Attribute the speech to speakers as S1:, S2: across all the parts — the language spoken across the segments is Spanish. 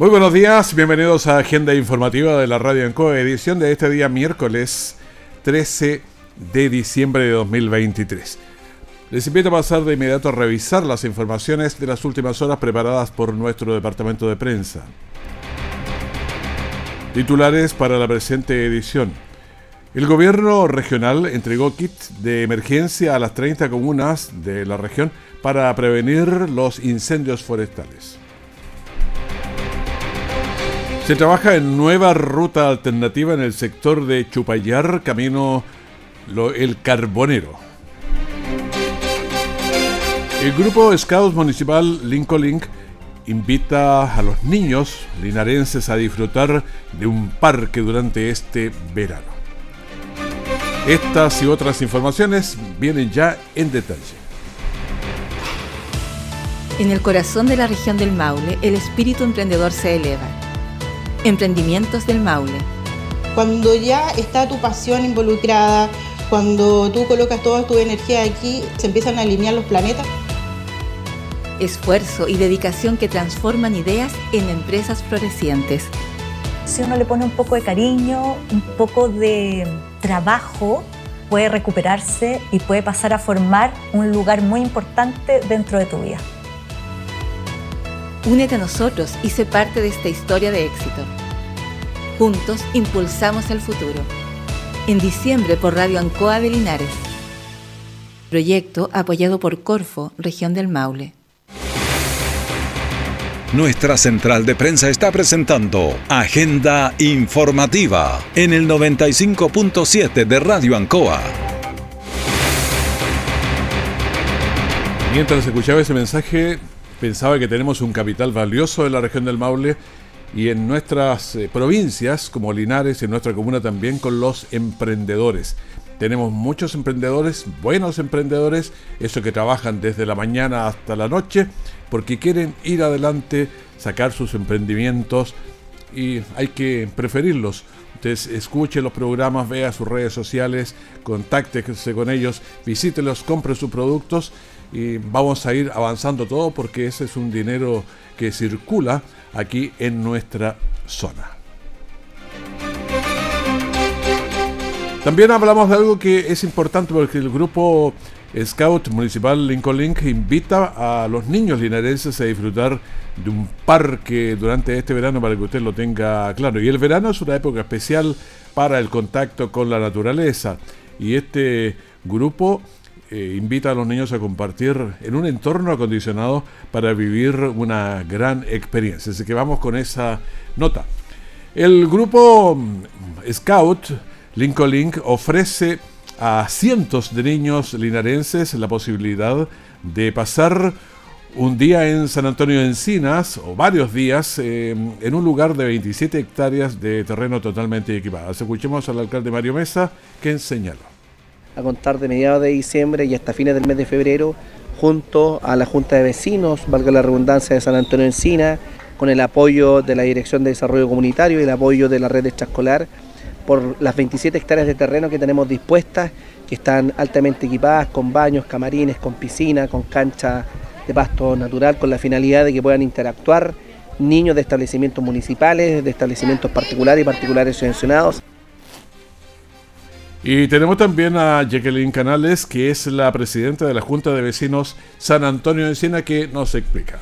S1: Muy buenos días, bienvenidos a Agenda Informativa de la Radio Enco, edición de este día miércoles 13 de diciembre de 2023. Les invito a pasar de inmediato a revisar las informaciones de las últimas horas preparadas por nuestro departamento de prensa. Titulares para la presente edición. El gobierno regional entregó kit de emergencia a las 30 comunas de la región para prevenir los incendios forestales. Se trabaja en nueva ruta alternativa en el sector de Chupayar, camino El Carbonero. El grupo Scouts Municipal Lincoln Link invita a los niños linarenses a disfrutar de un parque durante este verano. Estas y otras informaciones vienen ya en detalle.
S2: En el corazón de la región del Maule, el espíritu emprendedor se eleva Emprendimientos del Maule.
S3: Cuando ya está tu pasión involucrada, cuando tú colocas toda tu energía aquí, se empiezan a alinear los planetas.
S2: Esfuerzo y dedicación que transforman ideas en empresas florecientes.
S4: Si uno le pone un poco de cariño, un poco de trabajo, puede recuperarse y puede pasar a formar un lugar muy importante dentro de tu vida.
S2: Únete a nosotros y sé parte de esta historia de éxito. Juntos impulsamos el futuro. En diciembre por Radio Ancoa de Linares. Proyecto apoyado por Corfo, región del Maule.
S5: Nuestra central de prensa está presentando Agenda Informativa en el 95.7 de Radio Ancoa.
S1: Mientras escuchaba ese mensaje, pensaba que tenemos un capital valioso en la región del Maule y en nuestras eh, provincias, como Linares, en nuestra comuna también, con los emprendedores. Tenemos muchos emprendedores, buenos emprendedores, esos que trabajan desde la mañana hasta la noche, porque quieren ir adelante, sacar sus emprendimientos y hay que preferirlos. Ustedes escuche los programas, vea sus redes sociales, contáctese con ellos, visítelos, compre sus productos y vamos a ir avanzando todo porque ese es un dinero que circula aquí en nuestra zona. También hablamos de algo que es importante porque el grupo Scout Municipal Lincoln Link invita a los niños linarenses a disfrutar de un parque durante este verano para que usted lo tenga claro. Y el verano es una época especial para el contacto con la naturaleza. Y este grupo eh, invita a los niños a compartir en un entorno acondicionado para vivir una gran experiencia. Así que vamos con esa nota. El grupo mm, Scout Lincoln Link ofrece a cientos de niños linarenses la posibilidad de pasar un día en San Antonio de Encinas o varios días eh, en un lugar de 27 hectáreas de terreno totalmente equipado. Escuchemos al alcalde Mario Mesa que señala
S6: a contar de mediados de diciembre y hasta fines del mes de febrero, junto a la Junta de Vecinos, valga la redundancia de San Antonio Encina, con el apoyo de la Dirección de Desarrollo Comunitario y el apoyo de la red extraescolar, por las 27 hectáreas de terreno que tenemos dispuestas, que están altamente equipadas con baños, camarines, con piscina, con cancha de pasto natural, con la finalidad de que puedan interactuar niños de establecimientos municipales, de establecimientos particulares y particulares subvencionados.
S1: Y tenemos también a Jacqueline Canales, que es la presidenta de la Junta de Vecinos San Antonio de Siena, que nos explica.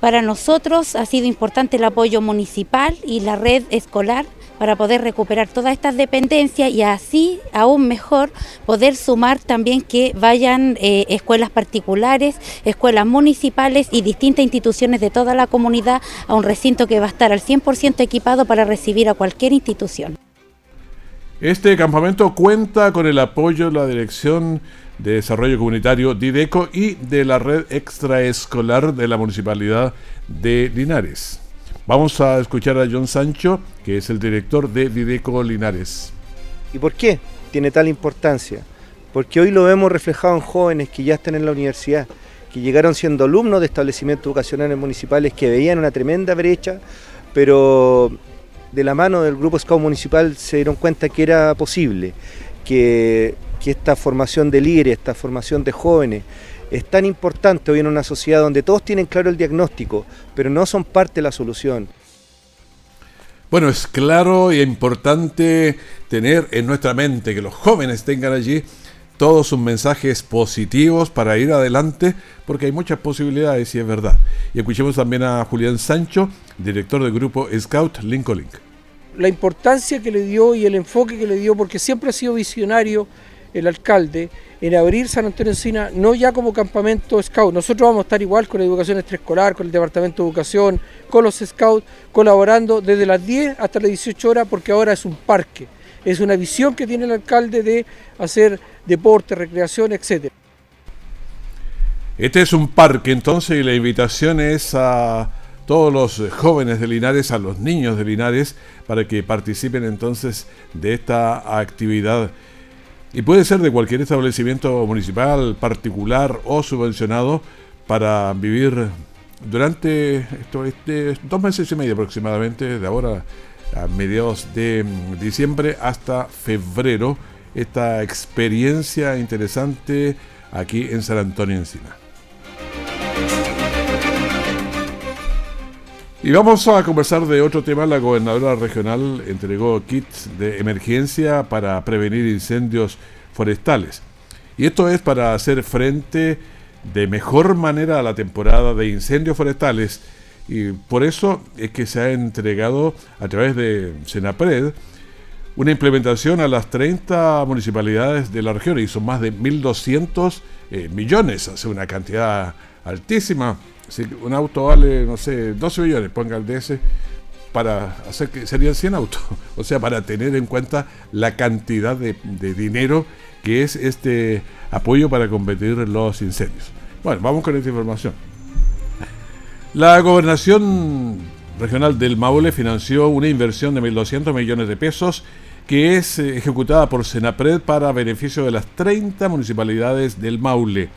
S7: Para nosotros ha sido importante el apoyo municipal y la red escolar para poder recuperar todas estas dependencias y así, aún mejor, poder sumar también que vayan eh, escuelas particulares, escuelas municipales y distintas instituciones de toda la comunidad a un recinto que va a estar al 100% equipado para recibir a cualquier institución.
S1: Este campamento cuenta con el apoyo de la Dirección de Desarrollo Comunitario Dideco y de la red extraescolar de la Municipalidad de Linares. Vamos a escuchar a John Sancho, que es el director de Dideco Linares.
S6: ¿Y por qué tiene tal importancia? Porque hoy lo vemos reflejado en jóvenes que ya están en la universidad, que llegaron siendo alumnos de establecimientos educacionales municipales que veían una tremenda brecha, pero de la mano del Grupo Scout Municipal se dieron cuenta que era posible, que, esta formación de líderes, esta formación de jóvenes, es tan importante hoy en una sociedad donde todos tienen claro el diagnóstico, pero no son parte de la solución.
S1: Bueno, es claro y importante tener en nuestra mente que los jóvenes tengan allí todos sus mensajes positivos para ir adelante, porque hay muchas posibilidades y es verdad. Y escuchemos también a Julián Sancho, director del grupo Scout Lincoln.
S8: La importancia que le dio y el enfoque que le dio, porque siempre ha sido visionario el alcalde en abrir San Antonio Encina, no ya como campamento scout, nosotros vamos a estar igual con la educación extraescolar, con el departamento de educación, con los scouts, colaborando desde las 10 hasta las 18 horas, porque ahora es un parque, es una visión que tiene el alcalde de hacer deporte, recreación, etc.
S1: Este es un parque entonces y la invitación es a todos los jóvenes de Linares, a los niños de Linares, para que participen entonces de esta actividad y puede ser de cualquier establecimiento municipal, particular o subvencionado para vivir durante esto, este, dos meses y medio aproximadamente, de ahora a mediados de diciembre hasta febrero, esta experiencia interesante aquí en San Antonio Encina. Y vamos a conversar de otro tema. La gobernadora regional entregó kits de emergencia para prevenir incendios forestales. Y esto es para hacer frente de mejor manera a la temporada de incendios forestales. Y por eso es que se ha entregado a través de Senapred una implementación a las 30 municipalidades de la región. Y son más de 1.200 eh, millones, hace una cantidad altísima si un auto vale, no sé, 12 millones, ponga el DS, para hacer que serían 100 autos. O sea, para tener en cuenta la cantidad de, dinero que es este apoyo para combatir los incendios. Bueno, vamos con esta información. La gobernación regional del Maule financió una inversión de 1.200 millones de pesos que es eh, ejecutada por Senapred para beneficio de las 30 municipalidades del Maule.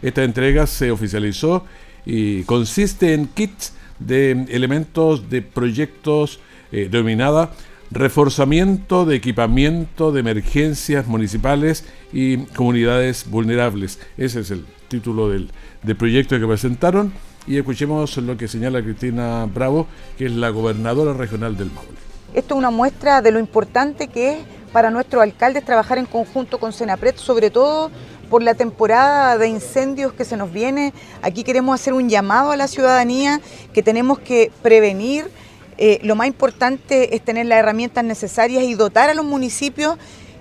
S1: Esta entrega se oficializó y consiste en kits de elementos de proyectos eh, denominada reforzamiento de equipamiento de emergencias municipales y comunidades vulnerables. Ese es el título del, del proyecto que presentaron y escuchemos lo que señala Cristina Bravo, que es la gobernadora regional del Maule.
S9: Esto es una muestra de lo importante que es para nuestros alcaldes trabajar en conjunto con Senapred, sobre todo por la temporada de incendios que se nos viene. Aquí queremos hacer un llamado a la ciudadanía que tenemos que prevenir. Eh, lo más importante es tener las herramientas necesarias y dotar a los municipios.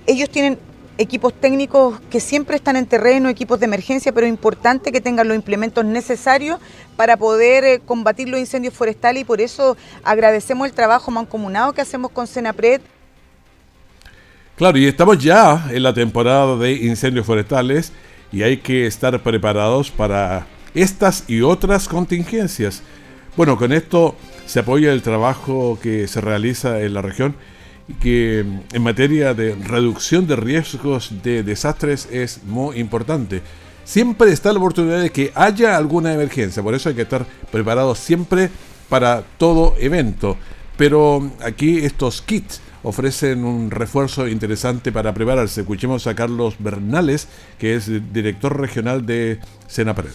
S9: Ellos tienen equipos técnicos que siempre están en terreno, equipos de emergencia, pero importante que tengan los implementos necesarios para poder eh, combatir los incendios forestales y por eso agradecemos el trabajo mancomunado que hacemos con Senapred.
S1: Claro, y estamos ya en la temporada de incendios forestales y hay que estar preparados para estas y otras contingencias. Bueno, con esto se apoya el trabajo que se realiza en la región que en materia de reducción de riesgos de desastres es muy importante. Siempre está la oportunidad de que haya alguna emergencia, por eso hay que estar preparados siempre para todo evento. Pero aquí estos kits ofrecen un refuerzo interesante para prepararse. Escuchemos a Carlos Bernales, que es director regional de Senapred.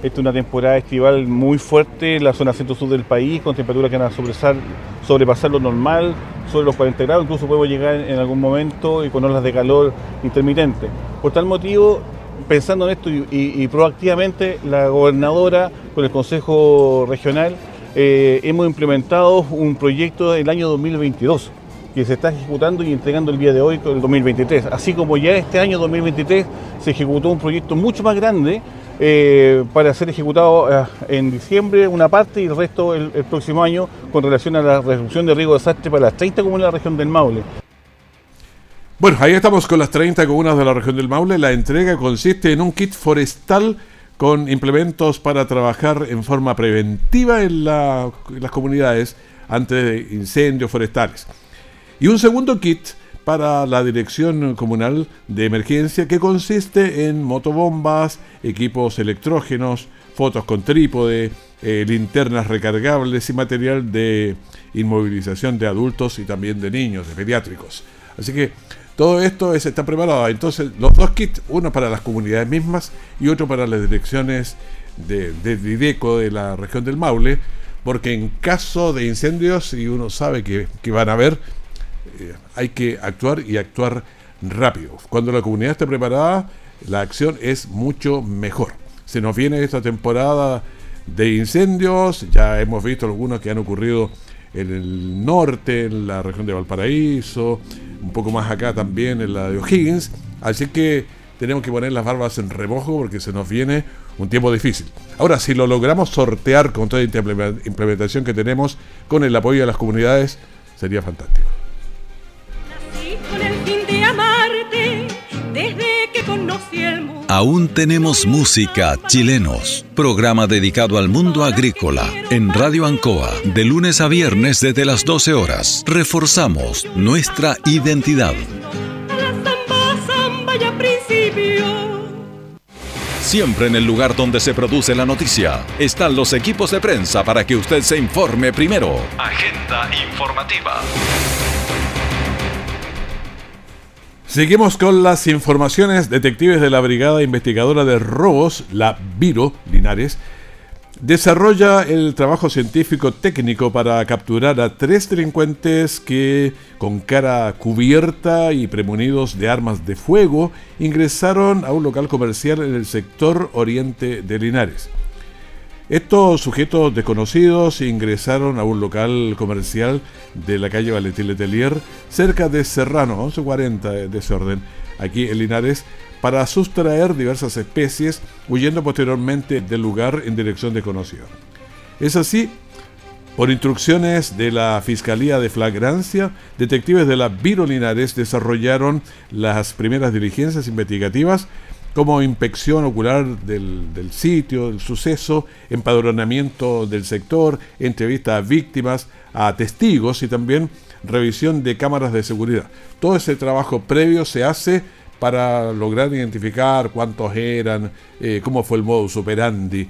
S10: Esta es una temporada estival muy fuerte en la zona centro-sur del país, con temperaturas que van a sobrepasar lo normal, sobre los 40 grados, incluso podemos llegar en algún momento y con olas de calor intermitente. Por tal motivo, pensando en esto y, proactivamente, la gobernadora con el Consejo Regional eh, hemos implementado un proyecto del año 2022 que se está ejecutando y entregando el día de hoy, el 2023. Así como ya este año 2023 se ejecutó un proyecto mucho más grande eh, para ser ejecutado eh, en diciembre una parte y el resto el, próximo año con relación a la reducción de riesgo de desastre para las 30 comunas de la región del Maule.
S1: Bueno, ahí estamos con las 30 comunas de la región del Maule. La entrega consiste en un kit forestal con implementos para trabajar en forma preventiva en, las comunidades ante incendios forestales. Y un segundo kit para la Dirección Comunal de Emergencia que consiste en motobombas, equipos electrógenos, fotos con trípode, eh, linternas recargables y material de inmovilización de adultos y también de niños, de pediátricos. Así que todo esto está preparado. Entonces, los dos kits, uno para las comunidades mismas y otro para las direcciones de, de de la región del Maule, porque en caso de incendios, y uno sabe que, van a haber, hay que actuar y actuar rápido. Cuando la comunidad esté preparada, la acción es mucho mejor. Se nos viene esta temporada de incendios, ya hemos visto algunos que han ocurrido en el norte, en la región de Valparaíso, un poco más acá también en la de O'Higgins, así que tenemos que poner las barbas en remojo porque se nos viene un tiempo difícil. Ahora, si lo logramos sortear con toda esta implementación que tenemos, con el apoyo de las comunidades, sería fantástico.
S5: Aún tenemos música chilenos. Programa dedicado al mundo agrícola en Radio Ancoa de lunes a viernes desde las 12 horas. Reforzamos nuestra identidad. Siempre en el lugar donde se produce la noticia están los equipos de prensa para que usted se informe primero. Agenda informativa.
S1: Seguimos con las informaciones. Detectives de la Brigada Investigadora de Robos, la Viro Linares, desarrolla el trabajo científico técnico para capturar a tres delincuentes que, con cara cubierta y premonidos de armas de fuego, ingresaron a un local comercial en el sector oriente de Linares. Estos sujetos desconocidos ingresaron a un local comercial de la calle Valentín Letelier, cerca de Serrano, 1140 de ese orden, aquí en Linares, para sustraer diversas especies, huyendo posteriormente del lugar en dirección desconocida. Es así, por instrucciones de la Fiscalía de Flagrancia, detectives de la Viro Linares desarrollaron las primeras diligencias investigativas como inspección ocular del, sitio, del suceso, empadronamiento del sector, entrevista a víctimas, a testigos y también revisión de cámaras de seguridad. Todo ese trabajo previo se hace para lograr identificar cuántos eran, eh, cómo fue el modus operandi.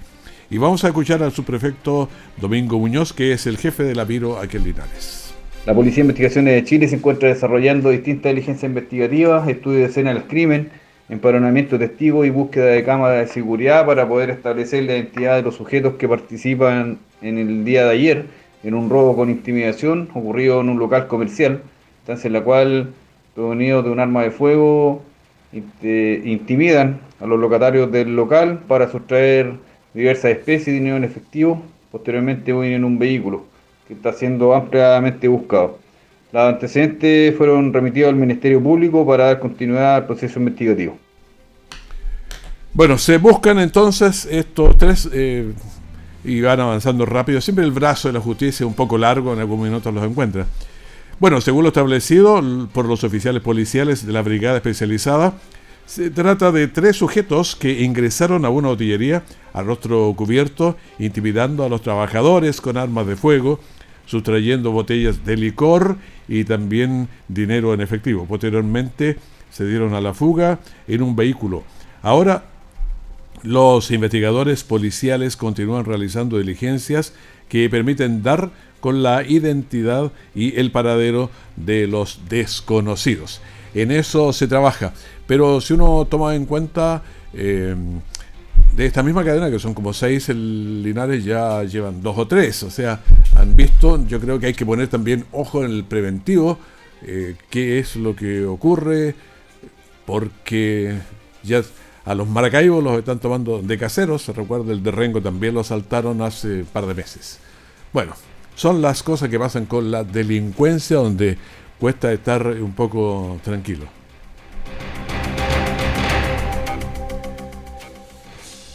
S1: Y vamos a escuchar al subprefecto Domingo Muñoz, que es el jefe de la Viro aquí en Linares.
S11: La Policía de Investigaciones de Chile se encuentra desarrollando distintas diligencias investigativas, estudios de escena del crimen, empadronamiento de testigos y búsqueda de cámaras de seguridad para poder establecer la identidad de los sujetos que participan en el día de ayer en un robo con intimidación ocurrido en un local comercial, en la cual, provenidos de un arma de fuego, intimidan a los locatarios del local para sustraer diversas especies de dinero en efectivo. Posteriormente huyen en un vehículo que está siendo ampliamente buscado. Los antecedentes fueron remitidos al Ministerio Público para dar continuidad al proceso investigativo.
S1: Bueno, se buscan entonces estos tres eh, y van avanzando rápido. Siempre el brazo de la justicia es un poco largo, en algún minuto los encuentra. Bueno, según lo establecido por los oficiales policiales de la Brigada Especializada, se trata de tres sujetos que ingresaron a una botillería a rostro cubierto, intimidando a los trabajadores con armas de fuego, sustrayendo botellas de licor y también dinero en efectivo. Posteriormente se dieron a la fuga en un vehículo. Ahora los investigadores policiales continúan realizando diligencias que permiten dar con la identidad y el paradero de los desconocidos. En eso se trabaja, pero si uno toma en cuenta eh, de esta misma cadena, que son como seis, el Linares ya llevan dos o tres, o sea, han visto, yo creo que hay que poner también ojo en el preventivo, eh, qué es lo que ocurre, porque ya a los Maracaibos los están tomando de caseros, se recuerda el de Rengo también lo saltaron hace par de meses. Bueno, son las cosas que pasan con la delincuencia donde cuesta estar un poco tranquilo.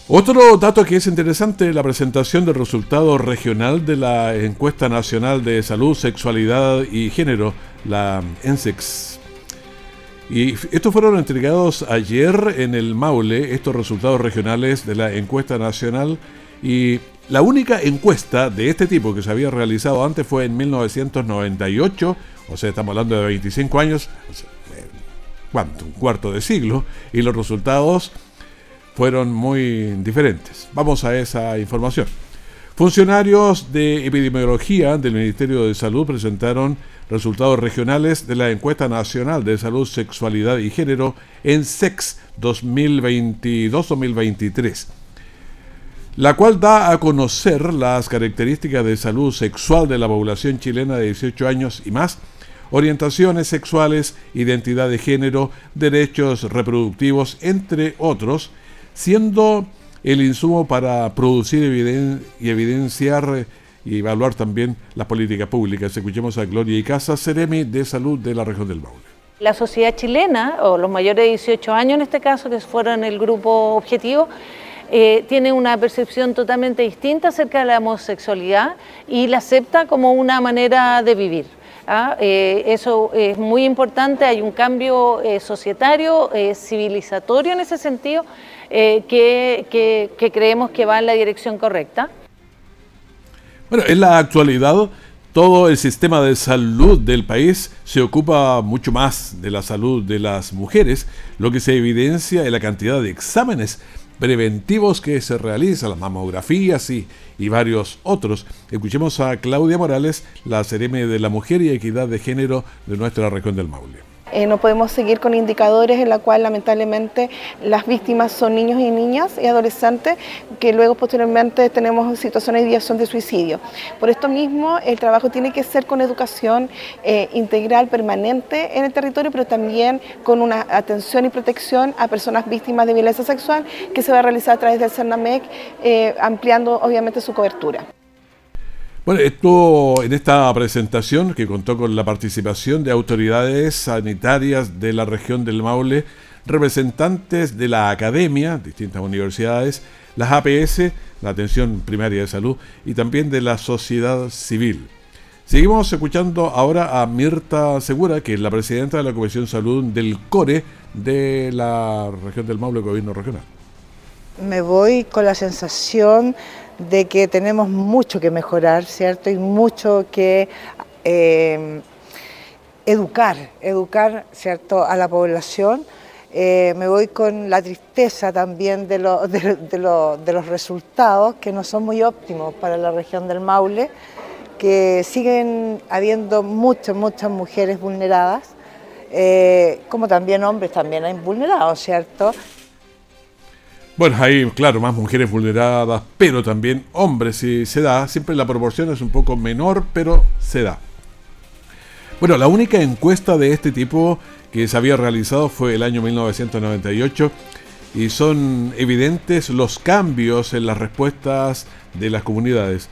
S1: Otro dato que es interesante, la presentación del resultado regional de la encuesta nacional de salud, sexualidad y género, la ENSEX. Y estos fueron entregados ayer en el Maule, estos resultados regionales de la encuesta nacional. Y la única encuesta de este tipo que se había realizado antes fue en 1998, o sea, estamos hablando de 25 años, ¿cuánto? Un cuarto de siglo, y los resultados fueron muy diferentes. Vamos a esa información. Funcionarios de epidemiología del Ministerio de Salud presentaron resultados regionales de la encuesta nacional de salud, sexualidad y género en SEX 2022-2023, la cual da a conocer las características de salud sexual de la población chilena de 18 años y más, orientaciones sexuales, identidad de género, derechos reproductivos, entre otros, siendo el insumo para producir y evidenciar y evaluar también las políticas públicas. Escuchemos a Gloria y Casa, Ceremi de Salud de la región del Maule.
S12: La sociedad chilena, o los mayores de 18 años en este caso, que fueron el grupo objetivo, eh, tiene una percepción totalmente distinta acerca de la homosexualidad y la acepta como una manera de vivir. ¿ah? Eh, eso es muy importante, hay un cambio eh, societario, civilizatorio en ese sentido, que creemos que va en la dirección correcta.
S1: Bueno, en la actualidad todo el sistema de salud del país se ocupa mucho más de la salud de las mujeres, lo que se evidencia en la cantidad de exámenes preventivos que se realizan, las mamografías y, y varios otros. Escuchemos a Claudia Morales, la CRM de la Mujer y Equidad de Género de nuestra región del Maule.
S13: Eh, no podemos seguir con indicadores en la cual lamentablemente las víctimas son niños y niñas y adolescentes que luego posteriormente tenemos situaciones de ideación de suicidio. Por esto mismo el trabajo tiene que ser con educación eh, integral permanente en el territorio, pero también con una atención y protección a personas víctimas de violencia sexual que se va a realizar a través del CERNAMEC, eh, ampliando obviamente su cobertura.
S1: Bueno, esto en esta presentación que contó con la participación de autoridades sanitarias de la región del Maule, representantes de la academia, distintas universidades, las APS, la atención primaria de salud, y también de la sociedad civil. Seguimos escuchando ahora a Mirta Segura, que es la presidenta de la Comisión Salud del CORE de la región del Maule, Gobierno Regional.
S14: Me voy con la sensación de que tenemos mucho que mejorar, ¿cierto? Y mucho que eh, educar, educar, ¿cierto?, a la población. Eh, me voy con la tristeza también de, de, los resultados que no son muy óptimos para la región del Maule, que siguen habiendo muchas, muchas mujeres vulneradas, eh, como también hombres también hay vulnerados, ¿cierto?
S1: Bueno, hay, claro, más mujeres vulneradas, pero también hombres, si se da. Siempre la proporción es un poco menor, pero se da. Bueno, la única encuesta de este tipo que se había realizado fue el año 1998 y son evidentes los cambios en las respuestas de las comunidades.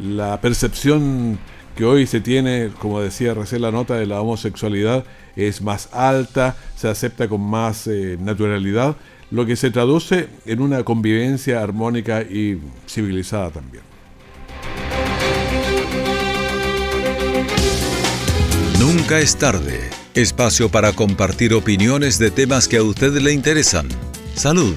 S1: La percepción que hoy se tiene, como decía recién la nota, de la homosexualidad es más alta, se acepta con más eh, naturalidad lo que se traduce en una convivencia armónica y civilizada también.
S5: Nunca es tarde. Espacio para compartir opiniones de temas que a usted le interesan. Salud,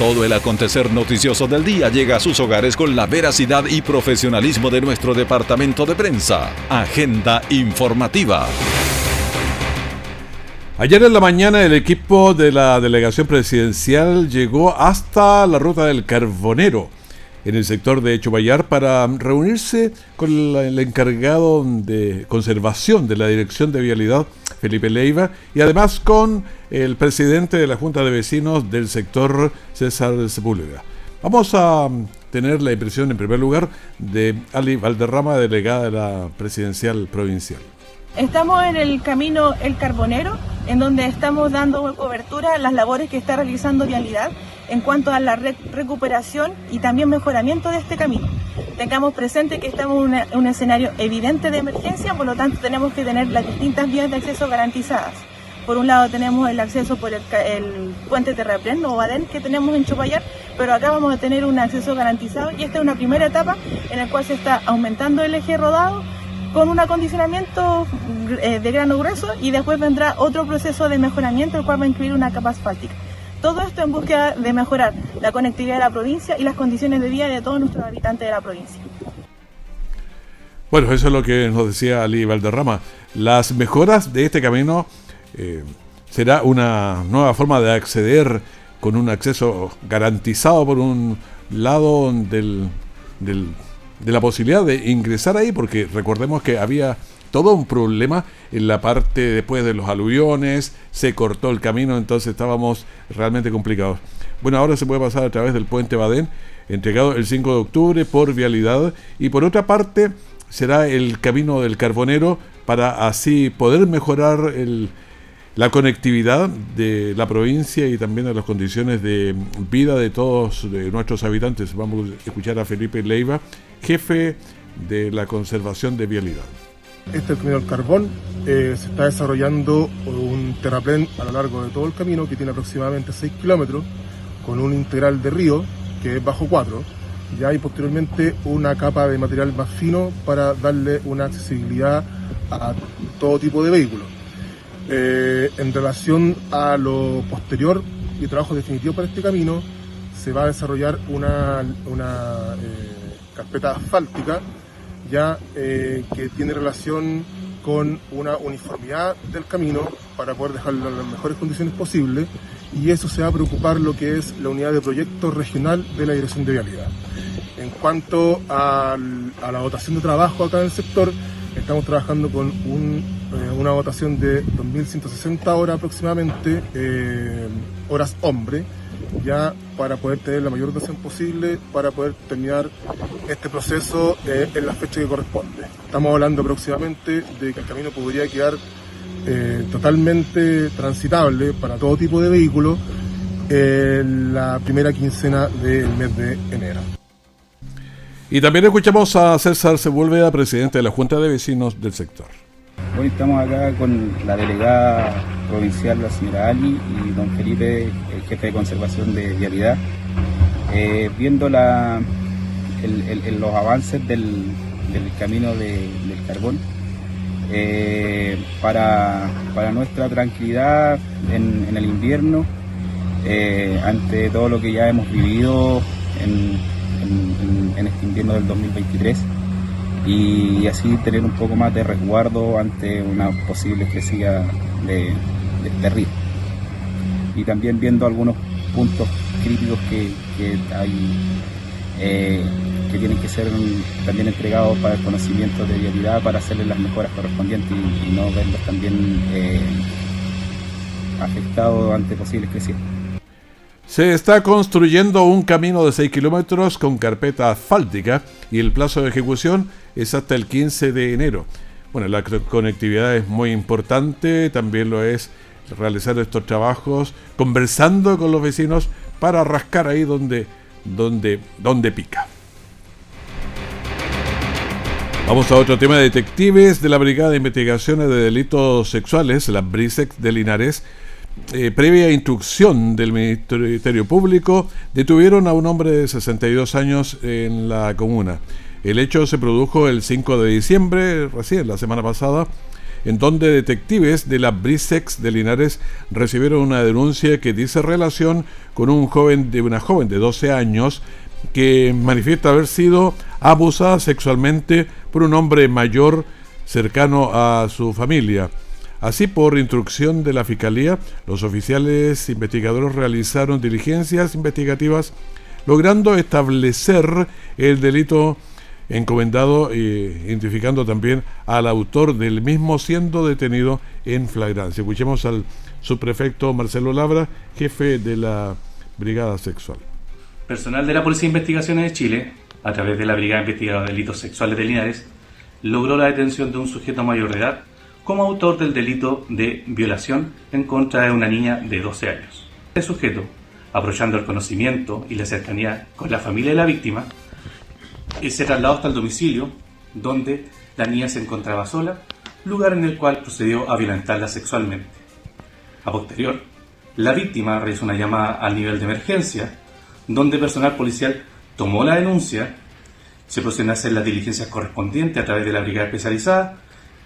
S5: Todo el acontecer noticioso del día llega a sus hogares con la veracidad y profesionalismo de nuestro departamento de prensa. Agenda informativa.
S1: Ayer en la mañana el equipo de la delegación presidencial llegó hasta la ruta del Carbonero, en el sector de Chubayar, para reunirse con el encargado de conservación de la Dirección de Vialidad, Felipe Leiva, y además con el presidente de la Junta de Vecinos del sector, César Sepúlveda. Vamos a tener la impresión, en primer lugar, de Ali Valderrama, delegada de la presidencial provincial.
S15: Estamos en el camino El Carbonero, en donde estamos dando cobertura a las labores que está realizando Vialidad en cuanto a la recuperación y también mejoramiento de este camino. tengamos presente que estamos en un escenario evidente de emergencia, por lo tanto tenemos que tener las distintas vías de acceso garantizadas. Por un lado tenemos el acceso por el, puente Terraplén o Badén que tenemos en Chopayar, pero acá vamos a tener un acceso garantizado y esta es una primera etapa en la cual se está aumentando el eje rodado con un acondicionamiento eh, de grano grueso y después vendrá otro proceso de mejoramiento el cual va a incluir una capa asfáltica. Todo esto en búsqueda de mejorar la conectividad de la provincia y las condiciones de vida de todos nuestros habitantes de la provincia.
S1: Bueno, eso es lo que nos decía Ali Valderrama. Las mejoras de este camino eh, será una nueva forma de acceder con un acceso garantizado por un lado del, de la posibilidad de ingresar ahí, porque recordemos que había todo un problema en la parte después de los aluviones, se cortó el camino, entonces estábamos realmente complicados. Bueno, ahora se puede pasar a través del puente Badén, entregado el 5 de octubre por vialidad, y por otra parte será el camino del Carbonero para así poder mejorar el, la conectividad de la provincia y también de las condiciones de vida de todos nuestros habitantes. Vamos a escuchar a Felipe Leiva, jefe de la conservación de vialidad.
S16: Este es el camino del carbón. Eh, se está desarrollando un terraplén a lo largo de todo el camino que tiene aproximadamente 6 kilómetros con un integral de río que es bajo 4. Ya hay posteriormente una capa de material más fino para darle una accesibilidad a todo tipo de vehículos. Eh, en relación a lo posterior y trabajo definitivo para este camino, se va a desarrollar una, eh, carpeta asfáltica ya eh, que tiene relación con una uniformidad del camino para poder dejarlo en las mejores condiciones posibles y eso se va a preocupar lo que es la unidad de proyecto regional de la Dirección de Vialidad. En cuanto a la dotación de trabajo acá en el sector, estamos trabajando con eh, una dotación de 2.160 horas aproximadamente, eh, horas hombre, ya para poder tener la mayor dotación posible, para poder terminar este proceso eh, en la fecha que corresponde. Estamos hablando aproximadamente de que el camino podría quedar eh, totalmente transitable para todo tipo de vehículos en la primera quincena del mes de enero.
S1: Y también escuchamos a César Sepúlveda, presidente de la Junta de Vecinos del sector.
S17: Hoy estamos acá con la delegada provincial, la señora Ali, y don Felipe, el jefe de conservación de vialidad, eh, viendo los avances del, camino del carbón. Eh, para, nuestra tranquilidad en, el invierno, eh, ante todo lo que ya hemos vivido en este invierno del 2023 y así tener un poco más de resguardo ante una posible crecida de, de, río. Y también viendo algunos puntos críticos que, hay eh, que tienen que ser también entregados para el conocimiento de vialidad para hacerle las mejoras correspondientes y, no verlos también eh, afectados ante posibles crecidas.
S1: Se está construyendo un camino de 6 kilómetros con carpeta asfáltica y el plazo de ejecución es hasta el 15 de enero. Bueno, la conectividad es muy importante, también lo es realizar estos trabajos conversando con los vecinos para rascar ahí donde, donde, donde pica. Vamos a otro tema. Detectives de la Brigada de Investigaciones de Delitos Sexuales, la BRISEC de Linares, eh, previa instrucción del Ministerio Público, detuvieron a un hombre de 62 años en la comuna. El hecho se produjo el 5 de diciembre, recién la semana pasada, en donde detectives de la Brisex de Linares recibieron una denuncia que dice relación con un joven de una joven de 12 años que manifiesta haber sido abusada sexualmente por un hombre mayor cercano a su familia. Así, por instrucción de la Fiscalía, los oficiales investigadores realizaron diligencias investigativas logrando establecer el delito encomendado e identificando también al autor del mismo siendo detenido en flagrancia. Escuchemos al subprefecto Marcelo Labra, jefe de la Brigada Sexual.
S18: Personal de la Policía de Investigaciones de Chile, a través de la Brigada Investigadora de Delitos Sexuales de Linares, logró la detención de un sujeto mayor de edad como autor del delito de violación en contra de una niña de 12 años. El sujeto, aprovechando el conocimiento y la cercanía con la familia de la víctima, Ese traslado hasta el domicilio, donde la niña se encontraba sola, lugar en el cual procedió a violentarla sexualmente. A posterior, la víctima realizó una llamada al nivel de emergencia, donde personal policial tomó la denuncia, se procedió a hacer las diligencias correspondientes a través de la brigada especializada,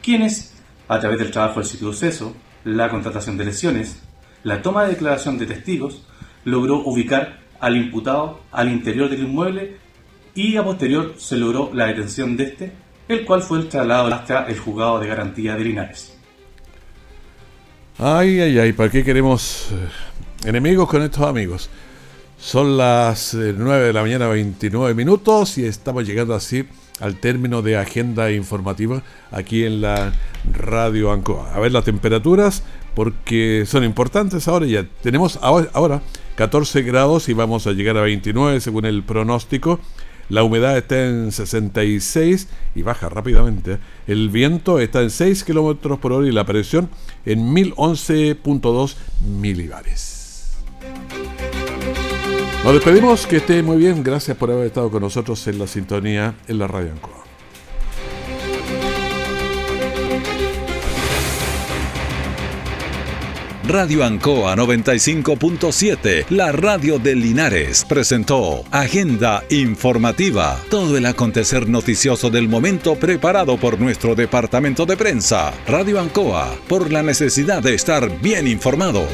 S18: quienes, a través del trabajo del sitio de suceso, la contratación de lesiones, la toma de declaración de testigos, logró ubicar al imputado al interior del inmueble y a posterior se logró la detención de este, el cual fue el traslado hasta el juzgado de garantía de Linares.
S1: Ay, ay, ay, ¿para qué queremos eh, enemigos con estos amigos? Son las 9 eh, de la mañana, 29 minutos, y estamos llegando así al término de agenda informativa aquí en la Radio Ancoa. A ver las temperaturas, porque son importantes ahora. Ya tenemos ahora 14 grados y vamos a llegar a 29 según el pronóstico. La humedad está en 66 y baja rápidamente. El viento está en 6 kilómetros por hora y la presión en 1011.2 milibares. Nos despedimos, que esté muy bien. Gracias por haber estado con nosotros en la sintonía en la Radio Ancoa.
S5: Radio Ancoa 95.7, la radio de Linares, presentó Agenda Informativa, todo el acontecer noticioso del momento preparado por nuestro departamento de prensa. Radio Ancoa, por la necesidad de estar bien informado.